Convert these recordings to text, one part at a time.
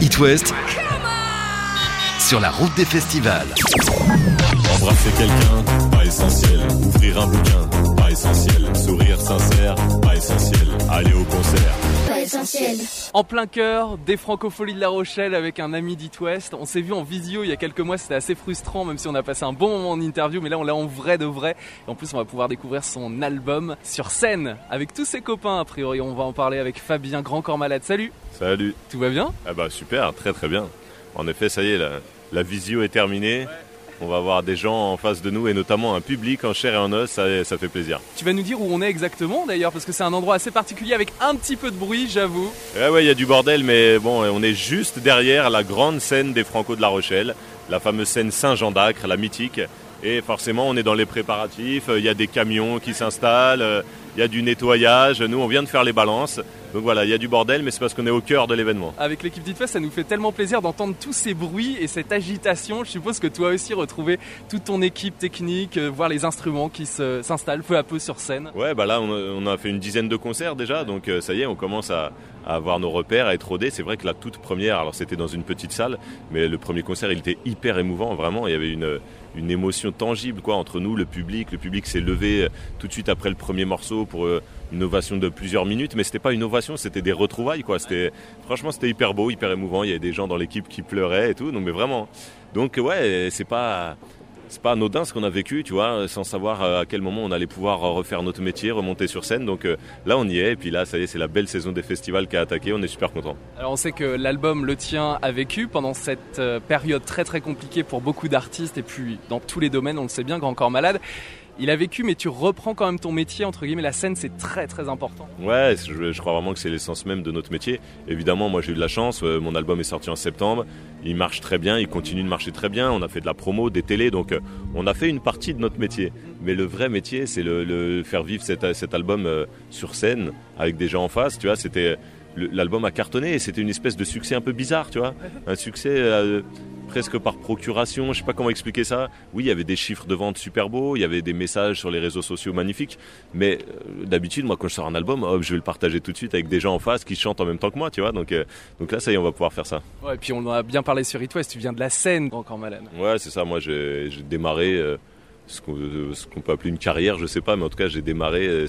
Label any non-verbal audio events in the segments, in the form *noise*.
It West sur la route des festivals. Embrasser quelqu'un, pas essentiel. Ouvrir un bouquin, pas essentiel. Sourire sincère, pas essentiel. Aller au concert. Pas essentiel. En plein cœur des francopholies de La Rochelle avec un ami d'It West. On s'est vu en visio il y a quelques mois, c'était assez frustrant même si on a passé un bon moment en interview, mais là on l'a en vrai de vrai. Et en plus on va pouvoir découvrir son album sur scène avec tous ses copains a priori. On va en parler avec Fabien Grand Corps Malade. Salut, Salut. tout va bien? Ah bah super, très très bien. En effet, ça y est, la, la visio est terminée. On va avoir des gens en face de nous et notamment un public en chair et en os, ça, ça fait plaisir. Tu vas nous dire où on est exactement d'ailleurs parce que c'est un endroit assez particulier avec un petit peu de bruit j'avoue. Ouais, ouais, il y a du bordel, mais bon, on est juste derrière la grande scène des Franco de La Rochelle, la fameuse scène Saint-Jean d'Acre, la mythique. Et forcément, on est dans les préparatifs, il y a des camions qui s'installent, il y a du nettoyage. Nous, on vient de faire les balances. Donc voilà, il y a du bordel, mais c'est parce qu'on est au cœur de l'événement. Avec l'équipe d'It West, ça nous fait tellement plaisir d'entendre tous ces bruits et cette agitation. Je suppose que toi aussi retrouver toute ton équipe technique, euh, voir les instruments qui s'installent peu à peu sur scène. Ouais, bah là, on a, on a fait une dizaine de concerts déjà, donc euh, ça y est, on commence à, à avoir nos repères, à être rodés. C'est vrai que la toute première, alors c'était dans une petite salle, mais le premier concert, il était hyper émouvant, vraiment. Il y avait une, une émotion tangible, quoi, entre nous, le public. Le public s'est levé euh, tout de suite après le premier morceau pour euh, une ovation de plusieurs minutes, mais c'était pas une ovation, c'était des retrouvailles, quoi. C'était, franchement, c'était hyper beau, hyper émouvant. Il y avait des gens dans l'équipe qui pleuraient et tout, donc mais vraiment. Donc ouais, c'est pas c'est pas anodin ce qu'on a vécu, tu vois, sans savoir euh, à quel moment on allait pouvoir refaire notre métier, remonter sur scène. Donc euh, là, on y est. Et puis là, ça y est, c'est la belle saison des festivals qui a attaqué. On est super content. Alors on sait que l'album Le Tien a vécu pendant cette euh, période très très compliquée pour beaucoup d'artistes et puis dans tous les domaines, on le sait bien, Grand Corps Malade. Il a vécu mais tu reprends quand même ton métier, entre guillemets, la scène c'est très très important. Ouais, je, je crois vraiment que c'est l'essence même de notre métier. Évidemment, moi j'ai eu de la chance. euh, mon album est sorti en septembre. Il marche très bien. Il continue de marcher très bien. On a fait de la promo, des télés. Donc euh, on a fait une partie de notre métier. Mais le vrai métier, c'est le, le faire vivre cet, cet album euh, sur scène avec des gens en face. Tu vois, c'était l'album a cartonné et c'était une espèce de succès un peu bizarre, tu vois, un succès euh, presque par procuration. Je sais pas comment expliquer ça. Oui, il y avait des chiffres de vente super beaux, il y avait des messages sur les réseaux sociaux magnifiques. Mais euh, d'habitude, moi, quand je sors un album, hop, je vais le partager tout de suite avec des gens en face qui chantent en même temps que moi, tu vois. Donc, euh, donc là, ça y est, on va pouvoir faire ça. Ouais, et puis on en a bien parlé sur It West, tu viens de la scène, Grand Corps Malade. Ouais, c'est ça. Moi, j'ai j'ai démarré euh, ce qu'on euh, ce qu'on peut appeler une carrière, je sais pas, mais en tout cas, j'ai démarré euh,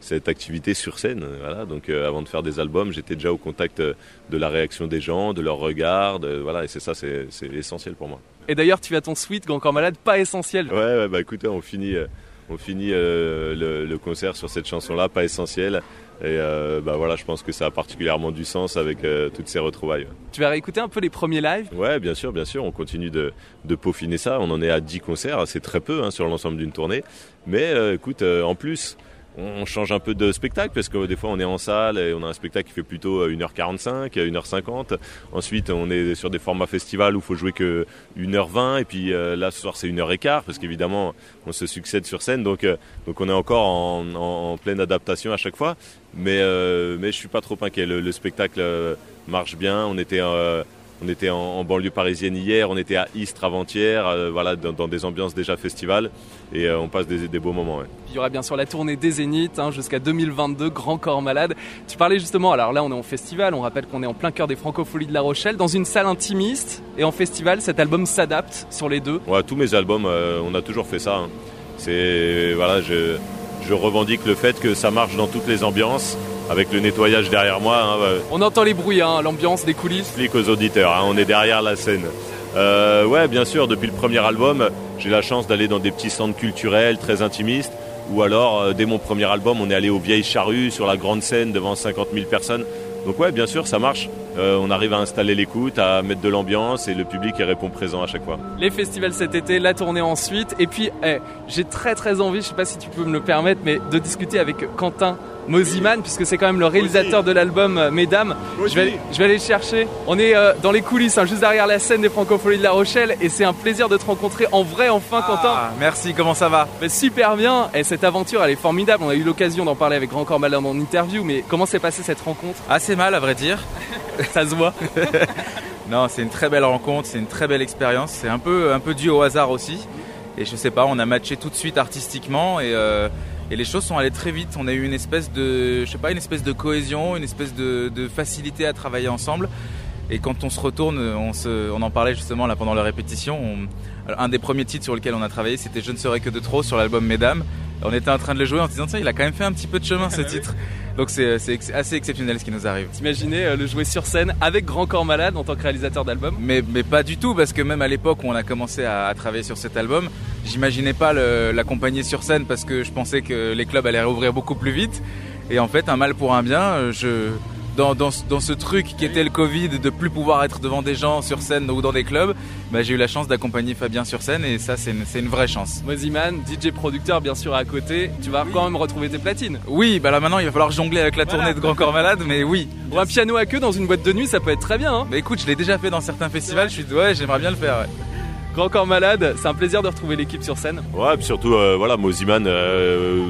cette activité sur scène. euh, Voilà. Donc, euh, avant de faire des albums, j'étais déjà au contact de la réaction des gens, de leur regard. de- voilà, et c'est ça, c'est essentiel pour moi. Et d'ailleurs tu as ton suite, Grand Corps Malade, pas essentiel. Ouais, ouais, bah écoutez, on finit, on finit euh, le, le concert sur cette chanson-là, pas essentielle. Et euh, bah voilà, je pense que ça a particulièrement du sens avec euh, toutes ces retrouvailles. Tu vas réécouter un peu les premiers lives? Ouais, bien sûr, bien sûr, on continue de, de peaufiner ça. On en est à 10 concerts, c'est très peu hein, sur l'ensemble d'une tournée. Mais euh, écoute, euh, en plus, on change un peu de spectacle parce que des fois on est en salle et on a un spectacle qui fait plutôt euh, 1h45, 1h50. Ensuite, on est sur des formats festivals où il faut jouer que 1h20 et puis euh, là ce soir c'est 1h15 parce qu'évidemment on se succède sur scène donc euh, donc on est encore en, pleine adaptation à chaque fois. Mais euh, mais je suis pas trop inquiet. Le, le spectacle euh, marche bien. On était euh, on était en, en banlieue parisienne hier, on était à Istres avant-hier, euh, voilà, dans, dans des ambiances déjà festivales, et euh, on passe des, des beaux moments. ouais. Il y aura bien sûr la tournée des Zéniths hein, jusqu'à 2022, Grand Corps Malade. Tu parlais justement, alors là on est en festival, on rappelle qu'on est en plein cœur des francopholies de La Rochelle, dans une salle intimiste, et en festival cet album s'adapte sur les deux. Ouais, tous mes albums, euh, on a toujours fait ça. hein. C'est voilà, je, je revendique le fait que ça marche dans toutes les ambiances, avec le nettoyage derrière moi. hein, euh, On entend les bruits, hein, l'ambiance des coulisses. explique aux auditeurs, hein, on est derrière la scène. Euh, ouais, bien sûr, depuis le premier album, j'ai la chance d'aller dans des petits centres culturels très intimistes, ou alors, euh, dès mon premier album, on est allé aux Vieilles Charrues, sur la grande scène, devant 50 000 personnes. Donc ouais, bien sûr, ça marche. Euh, on arrive à installer l'écoute, à mettre de l'ambiance, et le public y répond présent à chaque fois. Les festivals cet été, la tournée ensuite, et puis eh, j'ai très très envie, je sais pas si tu peux me le permettre, mais de discuter avec Quentin Mosiman, puisque c'est quand même le réalisateur de l'album euh, Mesdames. Je vais, je vais aller le chercher. On est euh, dans les coulisses, hein, juste derrière la scène des Francopholies de La Rochelle, et c'est un plaisir de te rencontrer en vrai enfin, Quentin. Ah, merci, comment ça va? Mais super bien, et cette aventure elle est formidable. On a eu l'occasion d'en parler avec Grand Corps Malade en interview, mais comment s'est passée cette rencontre? Assez mal à vrai dire. *laughs* *laughs* Ça se voit. *laughs* Non, c'est une très belle rencontre, c'est une très belle expérience. C'est un peu, un peu dû au hasard aussi. Et je sais pas, on a matché tout de suite artistiquement et, euh, et les choses sont allées très vite. On a eu une espèce de, je sais pas, une espèce de cohésion, une espèce de, de facilité à travailler ensemble. Et quand on se retourne, on, se, on en parlait justement là pendant la répétition. un des premiers titres sur lequel on a travaillé, c'était Je ne serai que de trop sur l'album Mesdames. On était en train de le jouer en se disant, tiens, il a quand même fait un petit peu de chemin ce titre. Donc c'est assez exceptionnel ce qui nous arrive. T'imaginais euh, le jouer sur scène avec Grand Corps Malade en tant que réalisateur d'album mais, mais pas du tout, parce que même à l'époque où on a commencé à, travailler sur cet album, j'imaginais pas l'accompagner sur scène parce que je pensais que les clubs allaient rouvrir beaucoup plus vite. Et en fait, un mal pour un bien, euh, je, dans, dans, dans, ce truc qui était le Covid, de plus pouvoir être devant des gens sur scène ou dans des clubs, bah, j'ai eu la chance d'accompagner Fabien sur scène et ça c'est une, une, vraie chance. Moziman, DJ producteur bien sûr à côté, tu vas quand même retrouver tes platines. Oui, bah là maintenant il va falloir jongler avec la tournée de Grand Corps Malade, mais oui. Pour un piano à queue dans une boîte de nuit, ça peut être très bien. Hein bah écoute, je l'ai déjà fait dans certains festivals, je suis ouais, j'aimerais bien le faire. Ouais. Grand Corps Malade, c'est un plaisir de retrouver l'équipe sur scène. Ouais, puis surtout, euh, voilà, Moziman, euh,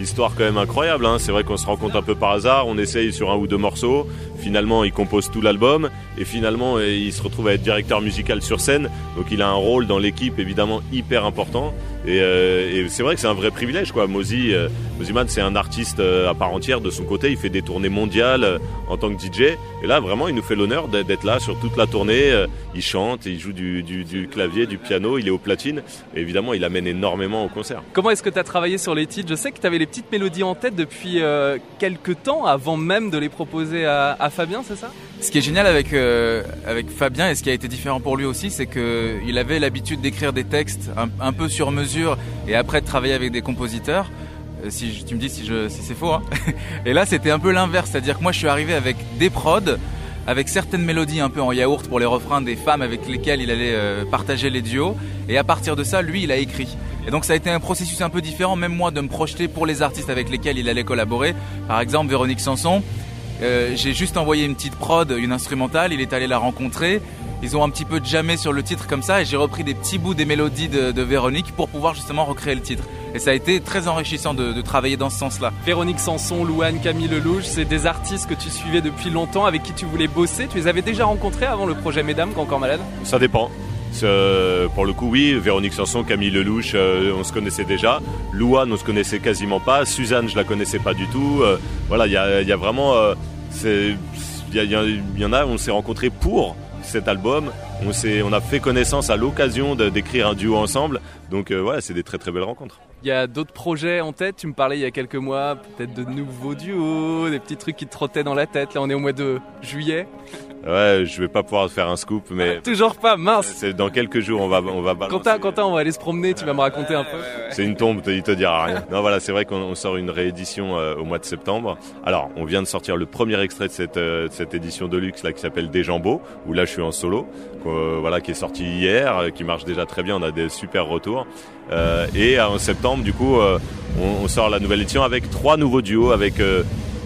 histoire quand même incroyable. Hein. C'est vrai qu'on se rencontre un peu par hasard, on essaye sur un ou deux morceaux. Finalement, il compose tout l'album et finalement, euh, il se retrouve à être directeur musical sur scène. Donc, il a un rôle dans l'équipe évidemment hyper important. Et, euh, c'est vrai que c'est un vrai privilège, quoi. Mozi, euh, Moziman, c'est un artiste à part entière de son côté. Il fait des tournées mondiales en tant que DJ. Et là, vraiment, il nous fait l'honneur d'être là sur toute la tournée. il chante, il joue du, clavier, du piano, il est au platine. Et évidemment, il amène énormément au concert. Comment est-ce que tu as travaillé sur les titres? Je sais que tu avais les petites mélodies en tête depuis quelques temps, avant même de les proposer à Fabien, c'est ça? Ce qui est génial avec, euh, avec Fabien et ce qui a été différent pour lui aussi, c'est qu'il avait l'habitude d'écrire des textes un, peu sur mesure et après de travailler avec des compositeurs. Euh, si tu me dis si, si c'est faux. Hein. *laughs* et là, c'était un peu l'inverse, c'est-à-dire que moi, je suis arrivé avec des prods, avec certaines mélodies un peu en yaourt pour les refrains des femmes avec lesquelles il allait euh, partager les duos. Et à partir de ça, lui, il a écrit. Et donc ça a été un processus un peu différent, même moi, de me projeter pour les artistes avec lesquels il allait collaborer. Par exemple, Véronique Sanson, euh, j'ai juste envoyé une petite prod, une instrumentale, il est allé la rencontrer. Ils ont un petit peu jamais sur le titre comme ça et j'ai repris des petits bouts des mélodies de, Véronique pour pouvoir justement recréer le titre. Et ça a été très enrichissant de, travailler dans ce sens-là. Véronique Sanson, Louane, Camille Lelouch, c'est des artistes que tu suivais depuis longtemps, avec qui tu voulais bosser. Tu les avais déjà rencontrés avant le projet Mesdames, quand encore malade? Ça dépend. Euh, pour le coup, oui, Véronique Sanson, Camille Lelouch, euh, on se connaissait déjà. Louane, on se connaissait quasiment pas. Suzanne, je la connaissais pas du tout. voilà, il y a, vraiment il y, en a, on s'est rencontrés pour cet album. On, on a fait connaissance à l'occasion d'écrire un duo ensemble. Donc euh, voilà, c'est des très très belles rencontres. Il y a d'autres projets en tête? Tu me parlais il y a quelques mois, peut-être de nouveaux duos, des petits trucs qui te trottaient dans la tête. Là, on est au mois de juillet. Ouais, je vais pas pouvoir faire un scoop, mais ah, *laughs* toujours pas, mince. C'est dans quelques jours, on va on va balancer. Quentin, Quentin, on va aller se promener. Tu vas me raconter un peu. C'est une tombe, il te dira rien. Non, voilà, c'est vrai qu'on sort une réédition euh, au mois de septembre. Alors, on vient de sortir le premier extrait de cette, euh, cette édition de luxe là qui s'appelle Déjambeau, où là je suis en solo, euh, voilà, qui est sorti hier, qui marche déjà très bien. On a des super retours. et en septembre, du coup, on, on, sort la nouvelle édition avec trois nouveaux duos, avec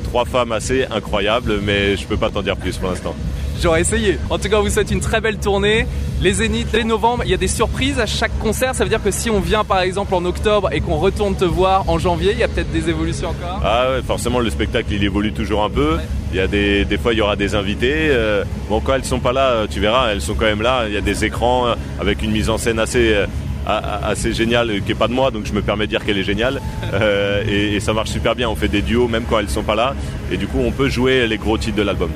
trois femmes assez incroyables, mais je peux pas t'en dire plus pour l'instant. J'aurais essayé. En tout cas, on vous souhaite une très belle tournée. Les Zéniths, dès novembre, il y a des surprises à chaque concert. Ça veut dire que si on vient par exemple en octobre et qu'on retourne te voir en janvier, il y a peut-être des évolutions encore? Ah ouais, forcément, le spectacle il évolue toujours un peu. Il y a des, des fois, il y aura des invités. Euh, bon, quand elles sont pas là, tu verras, elles sont quand même là. Il y a des écrans euh, avec une mise en scène assez euh, assez géniale qui est pas de moi donc je me permets de dire qu'elle est géniale *laughs* et, et, ça marche super bien on fait des duos même quand elles sont pas là et du coup on peut jouer les gros titres de l'album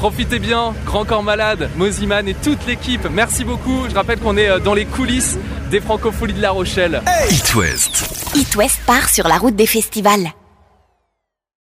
Profitez bien, Grand Corps Malade, Moziman et toute l'équipe. Merci beaucoup. Je rappelle qu'on est euh, dans les coulisses des Francopholies de La Rochelle. It West. It West part sur la route des festivals.